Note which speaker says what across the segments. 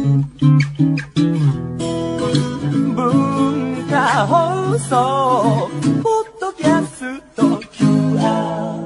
Speaker 1: 文化放送ポッドキャスト QR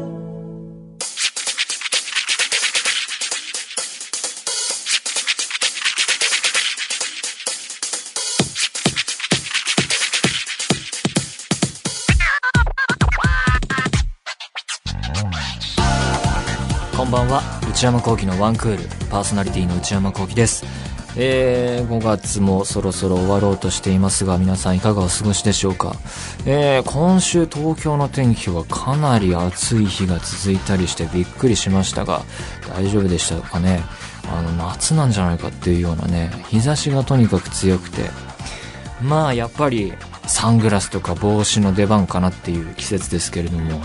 Speaker 2: こんばんは。内山聖輝のワンクール。パーソナリティの内山聖輝です。えー、5月もそろそろ終わろうとしていますが皆さんいかがお過ごしでしょうか、えー、今週東京の天気はかなり暑い日が続いたりしてびっくりしましたが大丈夫でしたかね？あの夏なんじゃないかっていうようなね日差しがとにかく強くて。まあやっぱりサングラスとか帽子の出番かなっていう季節ですけれども。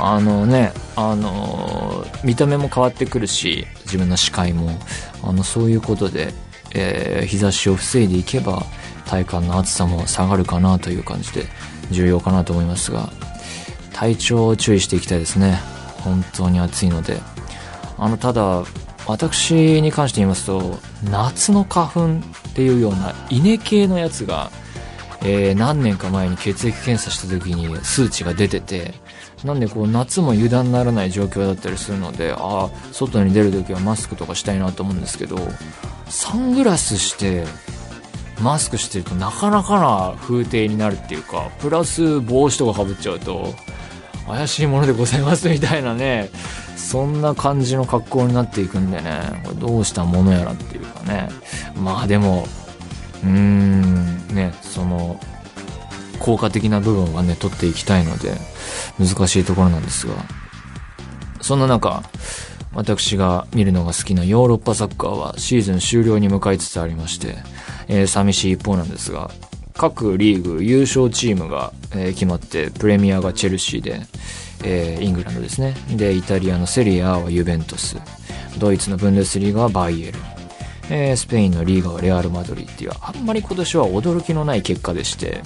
Speaker 2: あのね、あの見た目も変わってくるし、自分の視界も、あの、そういうことで、えー、日差しを防いでいけば、体感の暑さも下がるかなという感じで、重要かなと思いますが、体調を注意していきたいですね。本当に暑いので。あの、ただ、私に関して言いますと、夏の花粉っていうような稲系のやつが、えー、何年か前に血液検査した時に数値が出てて、なんでこう夏も油断ならない状況だったりするので、ああ、外に出るときはマスクとかしたいなと思うんですけど、サングラスして、マスクしてるとなかなかな風景になるっていうか、プラス帽子とか被っちゃうと、怪しいものでございますみたいなね、そんな感じの格好になっていくんでね、これどうしたものやらっていうかね。まあでも、うーん、ね、その、効果的な部分はね、取っていきたいので、難しいところなんですが、そんな中、私が見るのが好きなヨーロッパサッカーはシーズン終了に向かいつつありまして、えー、寂しい一方なんですが、各リーグ優勝チームが、えー、決まって、プレミアがチェルシーで、えー、イングランドですね。で、イタリアのセリアはユベントス。ドイツのブンデスリーガはバイエル。えー、スペインのリーガはレアル・マドリーっていう、あんまり今年は驚きのない結果でして、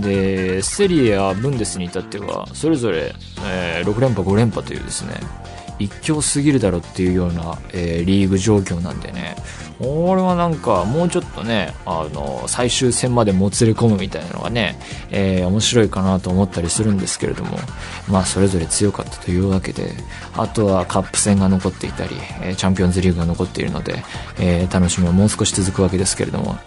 Speaker 2: で、セリエやブンデスに至っては、それぞれ、えー、6連覇、5連覇というですね、一強すぎるだろっていうような、えー、リーグ状況なんでね、俺はなんかもうちょっとね、あの、最終戦までもつれ込むみたいなのがね、えー、面白いかなと思ったりするんですけれども、まあそれぞれ強かったというわけで、あとはカップ戦が残っていたり、えー、チャンピオンズリーグが残っているので、えー、楽しみはもう少し続くわけですけれども、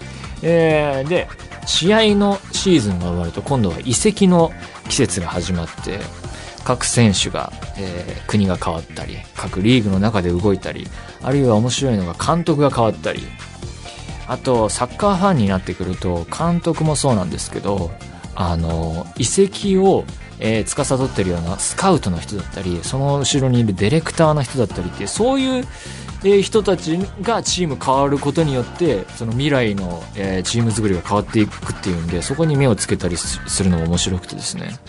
Speaker 2: えー、で、試合のシーズンが終わると今度は移籍の季節が始まって、各選手が、えー、国が変わったり、各リーグの中で動いたり、あるいは面白いのが監督が変わったり、あと、サッカーファンになってくると、監督もそうなんですけど、あの、移籍を、えー、司ってるようなスカウトの人だったり、その後ろにいるディレクターの人だったりって、そういう、えー、人たちがチーム変わることによって、その未来の、えー、チーム作りが変わっていくっていうんで、そこに目をつけたりするのも面白くてですね。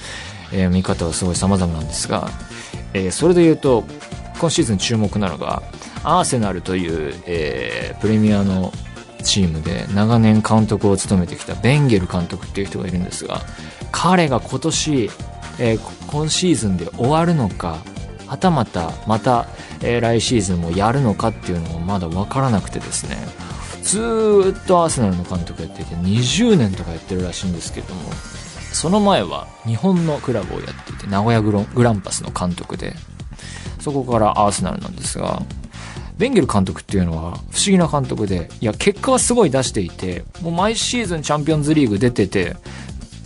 Speaker 2: えー、見方はすごい様々なんですが、えー、それで言うと、今シーズン注目なのが、アーセナルという、えー、プレミアのチームで長年監督を務めてきたベンゲル監督っていう人がいるんですが、彼が今年、えー、今シーズンで終わるのか、はたまたまた、えー、来シーズンもやるのかっていうのもまだわからなくてですね、ずっとアーセナルの監督やっていて20年とかやってるらしいんですけども、その前は日本のクラブをやっていて、名古屋グランパスの監督で、そこからアーセナルなんですが、ベンゲル監督っていうのは不思議な監督で、いや、結果はすごい出していて、もう毎シーズンチャンピオンズリーグ出てて、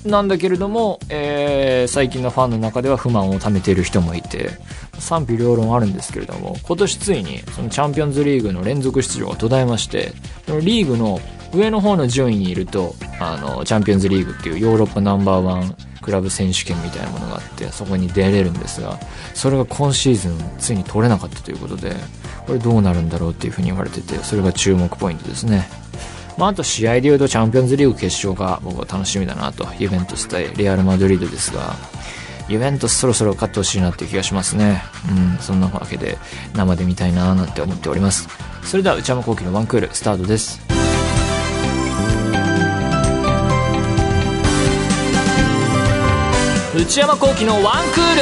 Speaker 2: なんだけれども、えー、最近のファンの中では不満を貯めている人もいて、賛否両論あるんですけれども、今年ついにそのチャンピオンズリーグの連続出場が途絶えまして、そのリーグの上の方の順位にいると、あの、チャンピオンズリーグっていうヨーロッパナンバーワンクラブ選手権みたいなものがあって、そこに出れるんですが、それが今シーズンついに取れなかったということで、これどうなるんだろうっていうふうに言われてて、それが注目ポイントですね。まあ、あと試合で言うとチャンピオンズリーグ決勝が僕は楽しみだなと、ユベントス対レアル・マドリードですが、ユベントそろそろ勝ってほしいなっていう気がしますね。うん、そんなわけで生で見たいなーなんて思っております。それでは内山昂輝のワンクールスタートです。内山幸輝のワンクール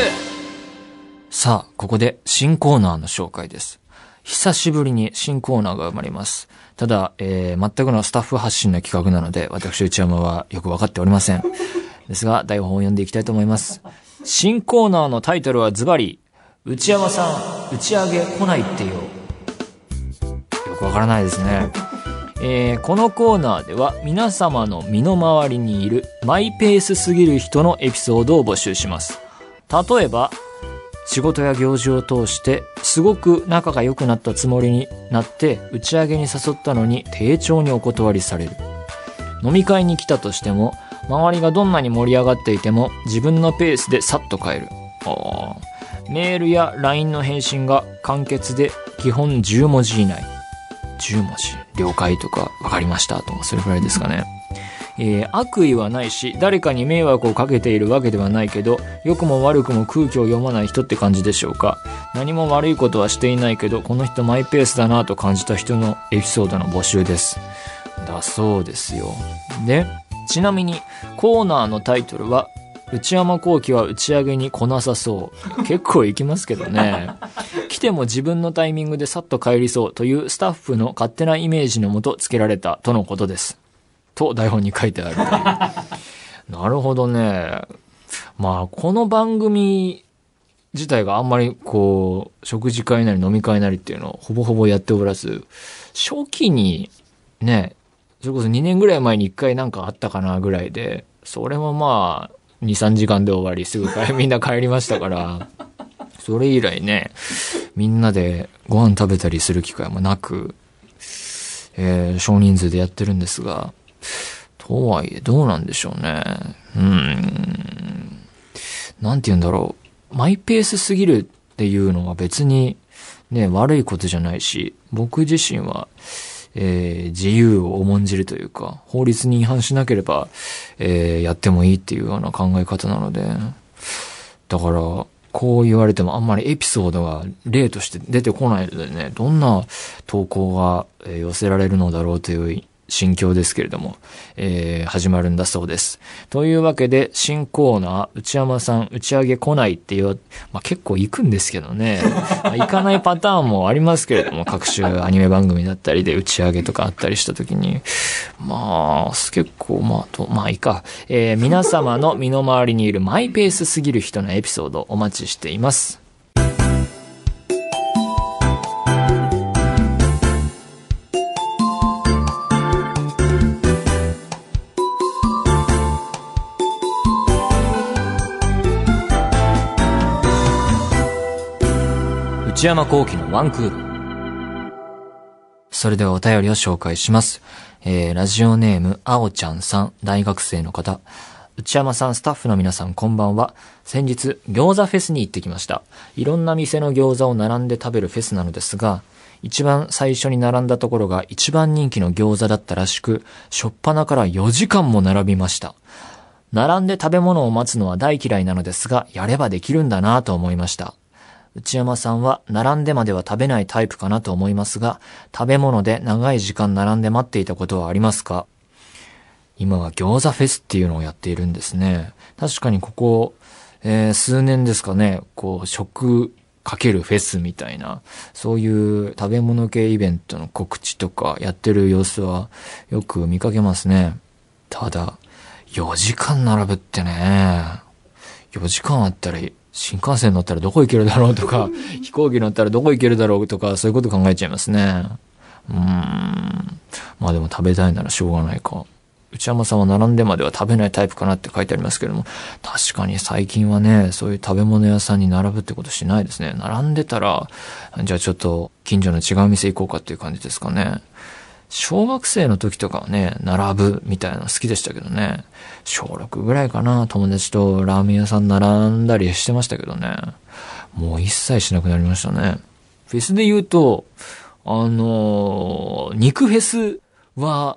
Speaker 2: さあ、ここで新コーナーの紹介です。久しぶりに新コーナーが生まれます。ただ、えー、全くのスタッフ発信な企画なので、私内山はよくわかっておりません。ですが、台本を読んでいきたいと思います。新コーナーのタイトルはズバリ、内山さん、打ち上げ来ないってよ。よくわからないですね。えーこのコーナーでは皆様の身の回りにいるマイペースすぎる人のエピソードを募集します。例えば、仕事や行事を通してすごく仲が良くなったつもりになって打ち上げに誘ったのに丁重にお断りされる。飲み会に来たとしても周りがどんなに盛り上がっていても自分のペースでさっと帰る。メールや LINE の返信が簡潔で基本10文字以内。10文字。了解とか分かりましたとかそれくらいですかね。えー悪意はないし、誰かに迷惑をかけているわけではないけど、良くも悪くも空気を読まない人って感じでしょうか。何も悪いことはしていないけど、この人マイペースだなと感じた人のエピソードの募集です。だそうですよ。で、ちなみに、コーナーのタイトルは、内山幸輝は打ち上げに来なさそう。結構行きますけどね。来ても自分のタイミングでさっと帰りそうというスタッフの勝手なイメージのもと付けられたとのことです。と台本に書いてある。なるほどね。まあ、この番組自体があんまりこう、食事会なり飲み会なりっていうのをほぼほぼやっておらず、初期にね、それこそ2年ぐらい前に1回なんかあったかなぐらいで、それもまあ、2、3時間で終わり、すぐみんな帰りましたから、それ以来ね、みんなでご飯食べたりする機会もなく、えー少人数でやってるんですが、とはいえどうなんでしょうね。うん。なんて言うんだろう。マイペースすぎるっていうのは別にね、悪いことじゃないし、僕自身は、えー自由を重んじるというか、法律に違反しなければ、えーやってもいいっていうような考え方なので、だから、こう言われてもあんまりエピソードが例として出てこないのでね、どんな投稿が寄せられるのだろうという心境ですけれども、えー始まるんだそうです。というわけで、新コーナー、内山さん打ち上げ来ないっていう、まあ、結構行くんですけどね、まあ行かないパターンもありますけれども、各種アニメ番組だったりで打ち上げとかあったりした時に、まあ、結構、まあ、と、まあいいか。えー皆様の身の回りにいるマイペースすぎる人のエピソードお待ちしています。内山幸輝のワンクール。それではお便りを紹介します。えー、ラジオネーム、あおちゃんさん、大学生の方。内山さん、スタッフの皆さん、こんばんは。先日、餃子フェスに行ってきました。いろんな店の餃子を並んで食べるフェスなのですが、一番最初に並んだところが一番人気の餃子だったらしく、しょっぱなから4時間も並びました。並んで食べ物を待つのは大嫌いなのですが、やればできるんだなと思いました。内山さんは並んでまでは食べないタイプかなと思いますが、食べ物で長い時間並んで待っていたことはありますか？今は餃子フェスっていうのをやっているんですね。確かにここ、えー数年ですかね、こう、食かけるフェスみたいな、そういう食べ物系イベントの告知とかやってる様子はよく見かけますね。ただ、4時間並ぶってね、4時間あったら、新幹線乗ったらどこ行けるだろうとか、飛行機乗ったらどこ行けるだろうとか、そういうこと考えちゃいますね。うーん。まあでも食べたいならしょうがないか。内山さんは並んでまでは食べないタイプかなって書いてありますけれども、確かに最近はね、そういう食べ物屋さんに並ぶってことしないですね。並んでたら、じゃあちょっと近所の違う店行こうかっていう感じですかね。小学生の時とかはね、並ぶみたいなの好きでしたけどね。小6ぐらいかな、友達とラーメン屋さん並んだりしてましたけどね。もう一切しなくなりましたね。フェスで言うと、あのー肉フェスは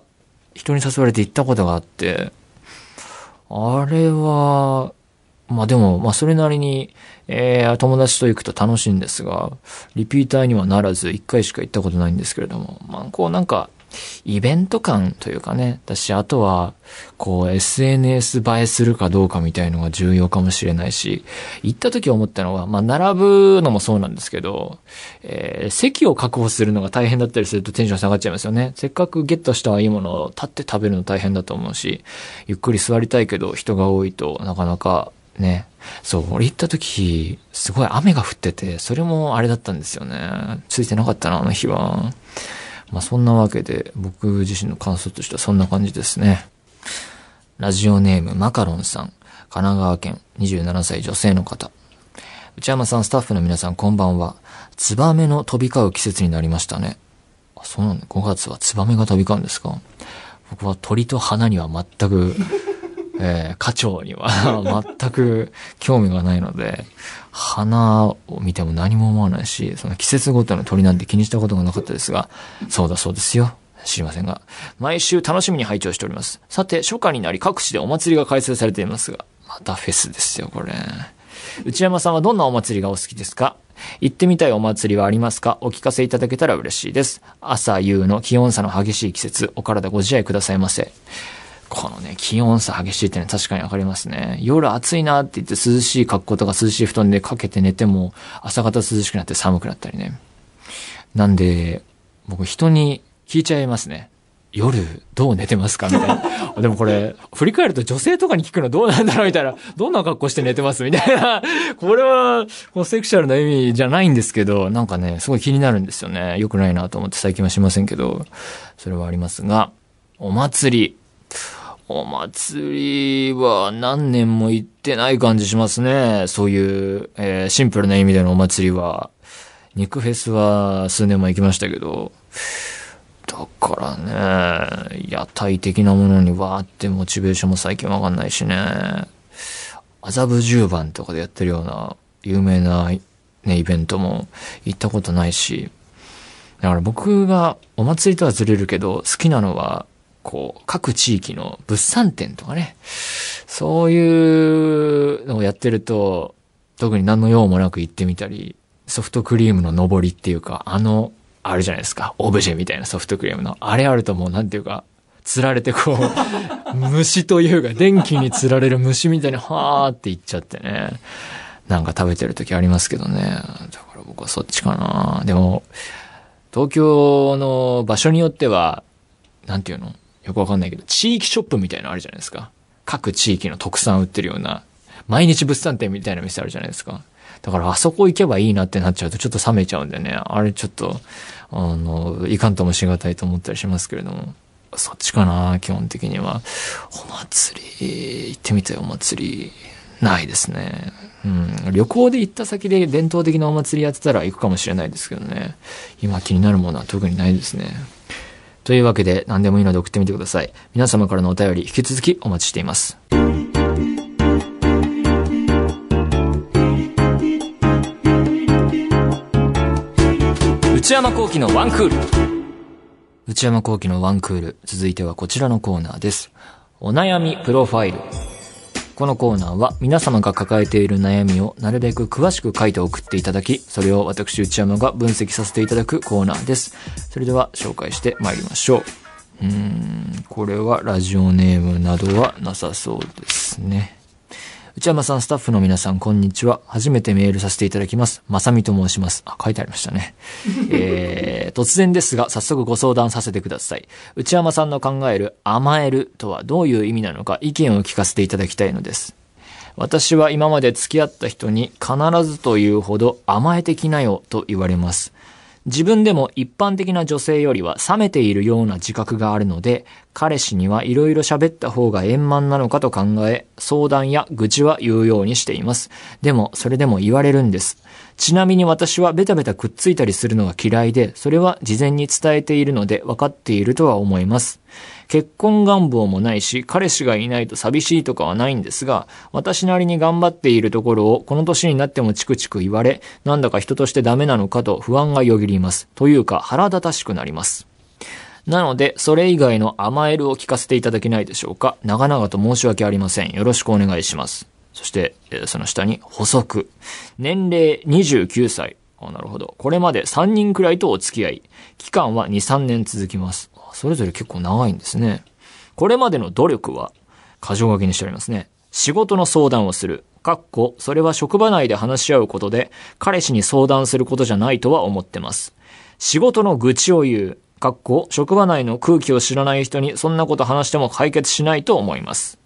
Speaker 2: 人に誘われて行ったことがあって、あれは、まあでも、まあそれなりに、えー、友達と行くと楽しいんですが、リピーターにはならず、一回しか行ったことないんですけれども、まあこうなんか、イベント感というかね、だし、あとは、こう、SNS 映えするかどうかみたいのが重要かもしれないし、行った時思ったのは、まあ、並ぶのもそうなんですけど、えー、席を確保するのが大変だったりするとテンション下がっちゃいますよね。せっかくゲットしたいいものを立って食べるの大変だと思うし、ゆっくり座りたいけど人が多いとなかなかね。そう、俺行った時、すごい雨が降ってて、それもあれだったんですよね。ついてなかったな、あの日は。まあそんなわけで、僕自身の感想としてはそんな感じですね。ラジオネームマカロンさん。神奈川県27歳女性の方。内山さん、スタッフの皆さん、こんばんは。ツバメの飛び交う季節になりましたね。あ、そうなんだ。5月はツバメが飛び交うんですか？僕は鳥と花には全くえー、課長には 全く興味がないので、花を見ても何も思わないし、その季節ごとの鳥なんて気にしたことがなかったですが、そうだそうですよ。知りませんが、毎週楽しみに拝聴しております。さて、初夏になり各地でお祭りが開催されていますが、またフェスですよ、これ。内山さんはどんなお祭りがお好きですか？行ってみたいお祭りはありますか？お聞かせいただけたら嬉しいです。朝夕の気温差の激しい季節、お体ご自愛くださいませ。このね、気温差激しいってね、確かにわかりますね。夜暑いなって言って涼しい格好とか涼しい布団でかけて寝ても、朝方涼しくなって寒くなったりね。なんで、僕人に聞いちゃいますね。夜どう寝てますかみたいな。でもこれ、振り返ると女性とかに聞くのどうなんだろうみたいな。どんな格好して寝てますみたいな。これは、こうセクシャルな意味じゃないんですけど、なんかね、すごい気になるんですよね。良くないなと思って最近はしませんけど、それはありますが、お祭り。お祭りは何年も行ってない感じしますね。そういう、えー、シンプルな意味でのお祭りは。肉フェスは数年も行きましたけど、だからね、屋台的なものにわーってモチベーションも最近わかんないしね。麻布十番とかでやってるような有名なね、イベントも行ったことないし、だから僕がお祭りとはずれるけど、好きなのはこう、各地域の物産展とかね、そういうのをやってると、特に何の用もなく行ってみたり、ソフトクリームの上りっていうか、あの、あるじゃないですか、オブジェみたいなソフトクリームの。あれあるともうなんていうか、釣られてこう、虫というか、電気に釣られる虫みたいに、はーって行っちゃってね。なんか食べてる時ありますけどね。だから僕はそっちかな。でも、東京の場所によっては、なんていうの？よくわかんないけど、地域ショップみたいなのあるじゃないですか。各地域の特産売ってるような、毎日物産展みたいな店あるじゃないですか。だからあそこ行けばいいなってなっちゃうとちょっと冷めちゃうんでね、あれちょっと、あの、いかんともしがたいと思ったりしますけれども、そっちかな、基本的には。お祭り、行ってみたいお祭り、ないですね。うん。旅行で行った先で伝統的なお祭りやってたら行くかもしれないですけどね。今気になるものは特にないですね。というわけで何でもいいので送ってみてください。皆様からのお便り引き続きお待ちしています。内山幸喜のワンクール。内山幸喜のワンクール。続いてはこちらのコーナーです。お悩みプロファイル。このコーナーは皆様が抱えている悩みをなるべく詳しく書いて送っていただき、それを私内山が分析させていただくコーナーです。それでは紹介してまいりましょう。うーん、これはラジオネームなどはなさそうですね。内山さん、スタッフの皆さん、こんにちは。初めてメールさせていただきます。まさみと申します。あ、書いてありましたね。えー、突然ですが、早速ご相談させてください。内山さんの考える甘えるとはどういう意味なのか意見を聞かせていただきたいのです。私は今まで付き合った人に必ずというほど甘えてきなよと言われます。自分でも一般的な女性よりは冷めているような自覚があるので、彼氏には色々喋った方が円満なのかと考え、相談や愚痴は言うようにしています。でも、それでも言われるんです。ちなみに私はベタベタくっついたりするのが嫌いで、それは事前に伝えているので分かっているとは思います。結婚願望もないし、彼氏がいないと寂しいとかはないんですが、私なりに頑張っているところをこの年になってもチクチク言われ、なんだか人としてダメなのかと不安がよぎります。というか腹立たしくなります。なので、それ以外の甘えるを聞かせていただけないでしょうか。長々と申し訳ありません。よろしくお願いします。そして、その下に補足。年齢29歳。あなるほど。これまで3人くらいとお付き合い。期間は2、3年続きます。それぞれ結構長いんですね。これまでの努力は、箇条書きにしてありますね。仕事の相談をする。かっこ、それは職場内で話し合うことで、彼氏に相談することじゃないとは思ってます。仕事の愚痴を言う。かっこ、職場内の空気を知らない人にそんなこと話しても解決しないと思います。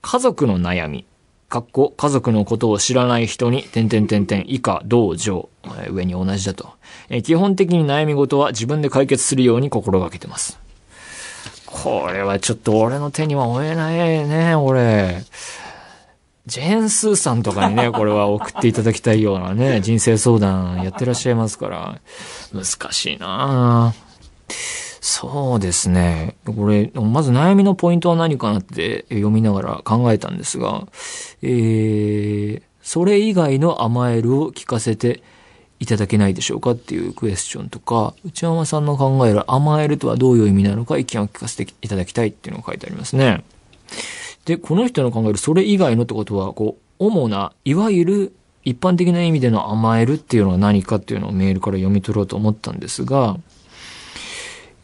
Speaker 2: 家族の悩み。かっこ、家族のことを知らない人に、点々点々以下、同上。えー上に同じだと。えー基本的に悩み事は自分で解決するように心がけてます。これはちょっと俺の手には負えないね、俺。ジェーン・スーさんとかにね、これは送っていただきたいようなね、人生相談やってらっしゃいますから、難しいなそうですね。これ、まず悩みのポイントは何かなって読みながら考えたんですが、えー、それ以外の甘えるを聞かせていただけないでしょうかっていうクエスチョンとか、内山さんの考える甘えるとはどういう意味なのか意見を聞かせていただきたいっていうのが書いてありますね。で、この人の考えるそれ以外のってことは、こう、主な、いわゆる一般的な意味での甘えるっていうのは何かっていうのをメールから読み取ろうと思ったんですが、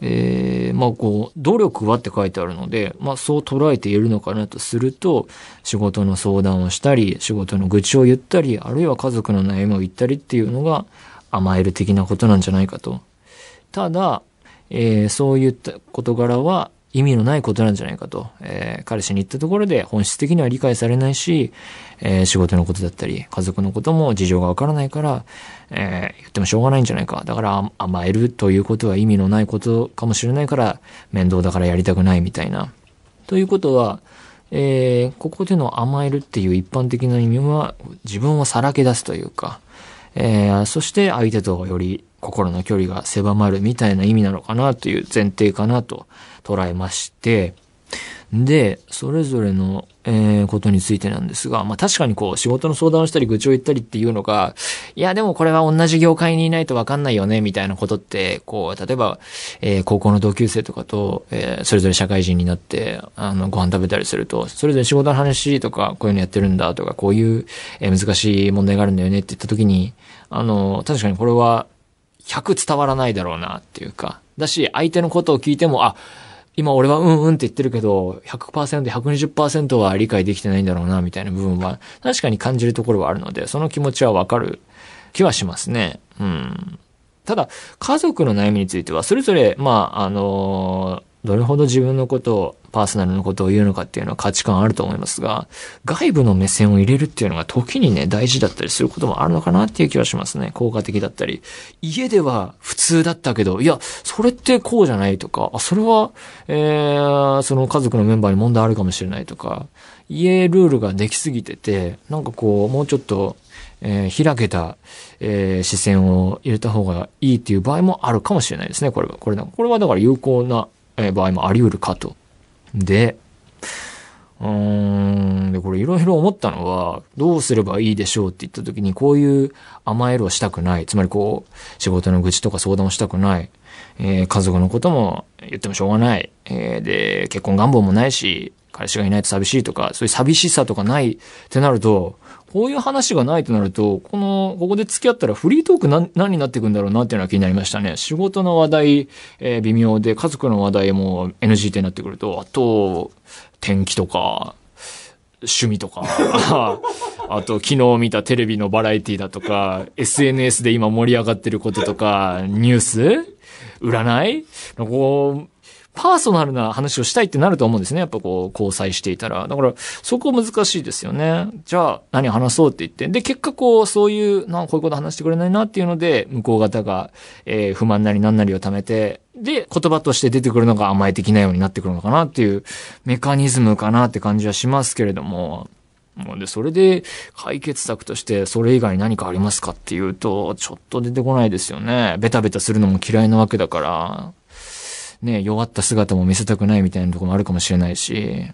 Speaker 2: えー、まあこう、努力はって書いてあるので、まあそう捉えているのかなとすると、仕事の相談をしたり、仕事の愚痴を言ったり、あるいは家族の悩みを言ったりっていうのが甘える的なことなんじゃないかと。ただ、えーそういった事柄は意味のないことなんじゃないかと。えー彼氏に言ったところで本質的には理解されないし、えー仕事のことだったり、家族のことも事情がわからないから、えー言ってもしょうがないんじゃないか。だから甘えるということは意味のないことかもしれないから、面倒だからやりたくないみたいな。ということは、えーここでの甘えるっていう一般的な意味は、自分をさらけ出すというか、えーそして相手とより心の距離が狭まるみたいな意味なのかなという前提かなと捉えまして、で、それぞれの、えーことについてなんですが、まあ確かにこう仕事の相談をしたり愚痴を言ったりっていうのが、いやでもこれは同じ業界にいないとわかんないよね、みたいなことって、こう、例えば、えー高校の同級生とかと、えーそれぞれ社会人になって、あの、ご飯食べたりすると、それぞれ仕事の話とか、こういうのやってるんだとか、こういう、えー難しい問題があるんだよねって言った時に、あの、確かにこれは、100伝わらないだろうなっていうか、だし、相手のことを聞いても、あ、今俺はうんうんって言ってるけど、100%、120%は理解できてないんだろうな、みたいな部分は、確かに感じるところはあるので、その気持ちはわかる気はしますね。うん。ただ、家族の悩みについては、それぞれ、まあ、あのどれほど自分のことを、パーソナルのことを言うのかっていうのは価値観あると思いますが、外部の目線を入れるっていうのが時にね、大事だったりすることもあるのかなっていう気はしますね。効果的だったり。家では普通だったけど、いや、それってこうじゃないとか、あ、それは、えー、その家族のメンバーに問題あるかもしれないとか、家ルールができすぎてて、なんかこう、もうちょっと、えー開けた、えー視線を入れた方がいいっていう場合もあるかもしれないですね、これは。これこれはだから有効な、えー場合もあり得るかと。で、うーん、で、これいろいろ思ったのは、どうすればいいでしょうって言った時に、こういう甘えるをしたくない。つまりこう、仕事の愚痴とか相談をしたくない。えー家族のことも言ってもしょうがない。えーで、結婚願望もないし、彼氏がいないと寂しいとか、そういう寂しさとかないってなると、こういう話がないとなると、この、ここで付き合ったらフリートーク何何になっていくんだろうなっていうのは気になりましたね。仕事の話題、えー微妙で、家族の話題も NG ってなってくると、あと、天気とか、趣味とか、あと昨日見たテレビのバラエティだとか、SNS で今盛り上がってることとか、ニュース？占い？こう、パーソナルな話をしたいってなると思うんですね。やっぱこう、交際していたら。だから、そこ難しいですよね。じゃあ、何話そうって言って。で、結果こう、そういう、なんかこういうこと話してくれないなっていうので、向こう方が、えー不満なり何なりを貯めて、で、言葉として出てくるのが甘え的なようになってくるのかなっていうメカニズムかなって感じはしますけれども、もうで、それで解決策としてそれ以外に何かありますかっていうと、ちょっと出てこないですよね。ベタベタするのも嫌いなわけだから、ね、弱った姿も見せたくないみたいなとこもあるかもしれないし、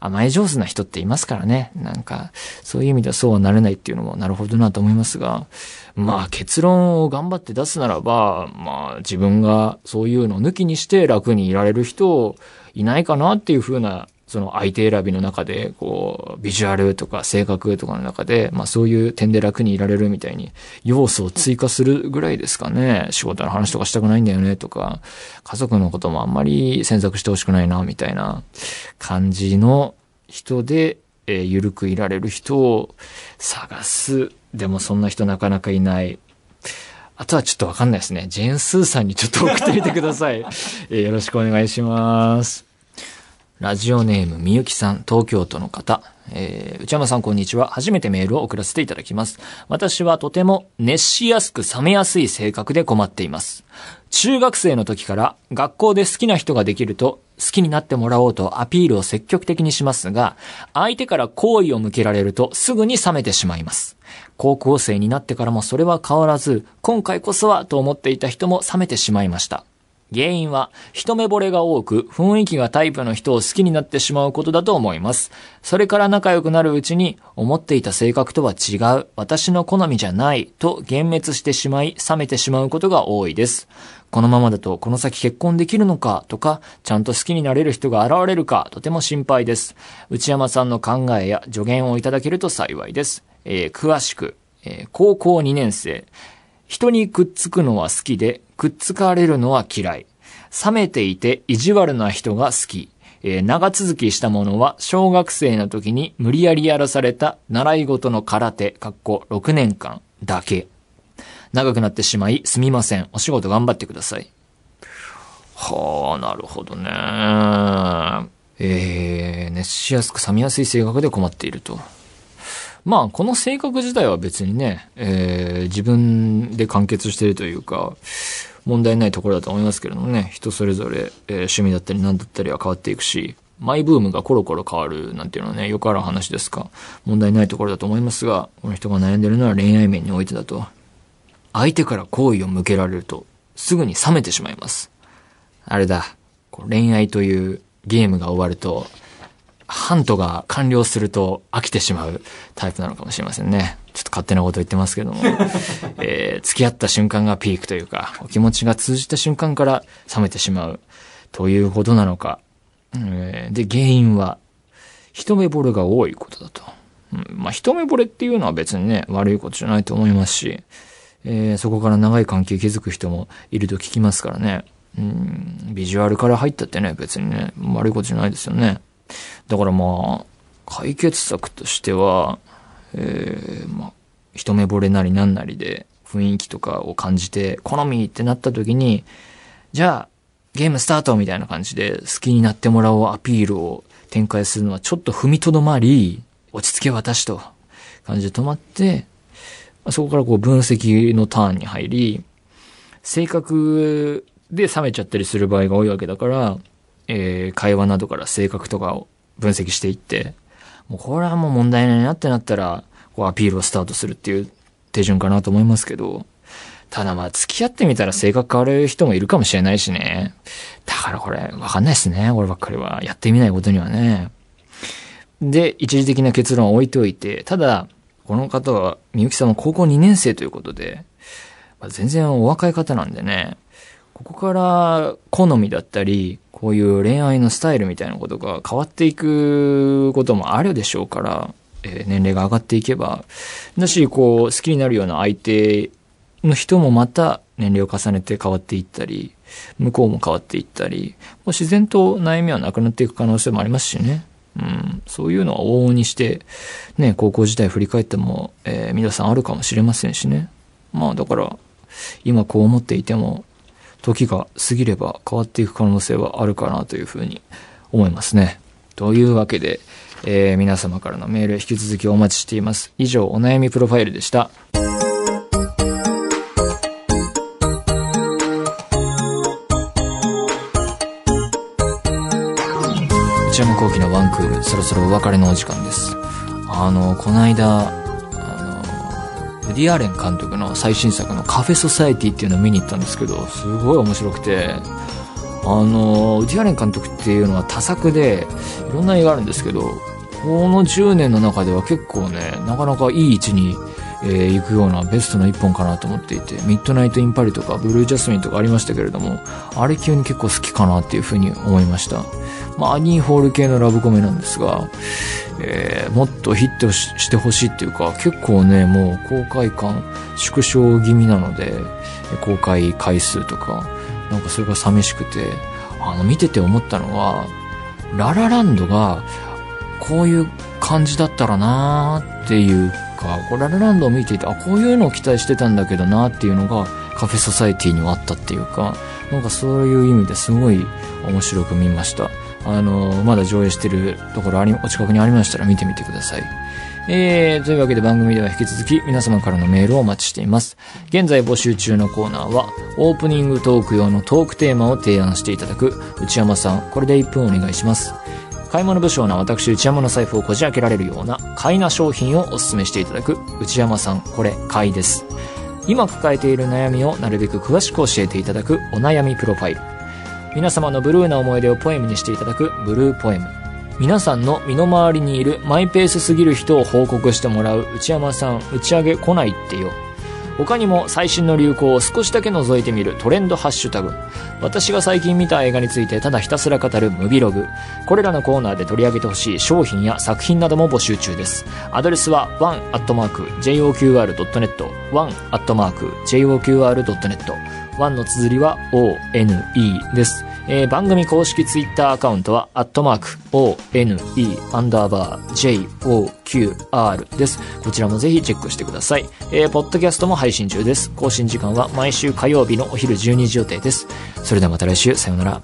Speaker 2: 甘え上手な人っていますからね。なんか、そういう意味ではそうはなれないっていうのもなるほどなと思いますが、まあ結論を頑張って出すならば、まあ自分がそういうのを抜きにして楽にいられる人いないかなっていうふうなその相手選びの中で、こう、ビジュアルとか性格とかの中で、まあそういう点で楽にいられるみたいに、要素を追加するぐらいですかね。仕事の話とかしたくないんだよねとか、家族のこともあんまり詮索してほしくないな、みたいな感じの人で、えー、ゆるくいられる人を探す。でもそんな人なかなかいない。あとはちょっとわかんないですね。ジェーンスーさんにちょっと送ってみてください。えー、よろしくお願いします。ラジオネームみゆきさん、東京都の方。えー、内山さんこんにちは。初めてメールを送らせていただきます。私はとても熱しやすく冷めやすい性格で困っています。中学生の時から学校で好きな人ができると好きになってもらおうとアピールを積極的にしますが、相手から好意を向けられるとすぐに冷めてしまいます。高校生になってからもそれは変わらず、今回こそはと思っていた人も冷めてしまいました。原因は、一目惚れが多く、雰囲気がタイプの人を好きになってしまうことだと思います。それから仲良くなるうちに、思っていた性格とは違う、私の好みじゃない、と幻滅してしまい、冷めてしまうことが多いです。このままだと、この先結婚できるのか、とか、ちゃんと好きになれる人が現れるか、とても心配です。内山さんの考えや助言をいただけると幸いです。えー、詳しく、えー、高校2年生、人にくっつくのは好きで、くっつかれるのは嫌い。冷めていて意地悪な人が好き。えー、長続きしたものは小学生の時に無理やりやらされた習い事の空手、かっこ6年間だけ。長くなってしまいすみません。お仕事頑張ってください。はあ、なるほどね。えー、熱しやすく冷めやすい性格で困っていると。まあ、この性格自体は別にね、えー、自分で完結してるというか、問題ないところだと思いますけれどもね、人それぞれ、えー、趣味だったり何だったりは変わっていくし、マイブームがコロコロ変わるなんていうのはね、よくある話ですか。問題ないところだと思いますが、この人が悩んでるのは恋愛面においてだと。相手から好意を向けられると、すぐに冷めてしまいます。あれだ、恋愛というゲームが終わると、ハントが完了すると飽きてしまうタイプなのかもしれませんね。ちょっと勝手なこと言ってますけども、えー、付き合った瞬間がピークというか、お気持ちが通じた瞬間から冷めてしまうということなのか。えー、で、原因は、一目惚れが多いことだと。うん、まあ、一目惚れっていうのは別にね、悪いことじゃないと思いますし、えー、そこから長い関係築く人もいると聞きますからね。うん、ビジュアルから入ったってね、別にね、悪いことじゃないですよね。だからまあ、解決策としては、えー、まあ、一目惚れなりなんなりで雰囲気とかを感じて、好みってなった時に、じゃあ、ゲームスタートみたいな感じで好きになってもらおうアピールを展開するのはちょっと踏みとどまり、落ち着け私と感じで止まって、そこからこう分析のターンに入り、性格で冷めちゃったりする場合が多いわけだから、えー、会話などから性格とかを分析していって、もうこれはもう問題ないなってなったら、こうアピールをスタートするっていう手順かなと思いますけど、ただまあ付き合ってみたら性格変わる人もいるかもしれないしね。だからこれわかんないですね。俺ばっかりは。やってみないことにはね。で、一時的な結論を置いておいて、ただ、この方は、みゆきさんも高校2年生ということで、まあ、全然お若い方なんでね、ここから好みだったり、こういう恋愛のスタイルみたいなことが変わっていくこともあるでしょうから、えー、年齢が上がっていけば。だし、こう、好きになるような相手の人もまた年齢を重ねて変わっていったり、向こうも変わっていったり、もう自然と悩みはなくなっていく可能性もありますしね。うん、そういうのは往々にして、ね、高校時代振り返っても、えー、皆さんあるかもしれませんしね。まあだから、今こう思っていても、時が過ぎれば変わっていく可能性はあるかなというふうに思いますね。というわけで、えー、皆様からのメール引き続きお待ちしています。以上、お悩みプロファイルでした。内山幸喜のワンクール、そろそろお別れのお時間です。あの、この間、ディ・アレン監督の最新作のカフェソサエティっていうのを見に行ったんですけど、すごい面白くて、あの、ディ・アレン監督っていうのは多作で、いろんな映画あるんですけど、この10年の中では結構ね、なかなかいい位置にえー行くようなベストの一本かなと思っていて、ミッドナイト・イン・パリとか、ブルー・ジャスミンとかありましたけれども、あれ急に結構好きかなっていうふうに思いました。まあ、アニーホール系のラブコメなんですが、えーもっとヒットしてほしいっていうか、結構ね、もう公開感縮小気味なので、公開回数とか、なんかそれが寂しくて、あの、見てて思ったのは、ララランドが、こういう感じだったらなーっていうか、こうララランドを見ていて、あ、こういうのを期待してたんだけどなーっていうのが、カフェソサエティにはあったっていうか、なんかそういう意味ですごい面白く見ました。あの、まだ上映してるところあり、お近くにありましたら見てみてください。えー、というわけで番組では引き続き皆様からのメールをお待ちしています。現在募集中のコーナーは、オープニングトーク用のトークテーマを提案していただく内山さん、これで1分お願いします。買い物不詳な私内山の財布をこじ開けられるような買いな商品をお勧めしていただく内山さん、これ買いです。今抱えている悩みをなるべく詳しく教えていただくお悩みプロファイル。皆様のブルーな思い出をポエムにしていただくブルーポエム。皆さんの身の回りにいるマイペースすぎる人を報告してもらう内山さん打ち上げ来ないってよ。他にも最新の流行を少しだけ覗いてみるトレンドハッシュタグ。私が最近見た映画についてただひたすら語るムビログ。これらのコーナーで取り上げてほしい商品や作品なども募集中です。アドレスは one.joqr.net one.joqr.net one の綴りは one です。えー番組公式ツイッターアカウントは、アットマーク、one, アンダーバー、joqr です。こちらもぜひチェックしてください。えーポッドキャストも配信中です。更新時間は毎週火曜日のお昼12時予定です。それではまた来週、さようなら。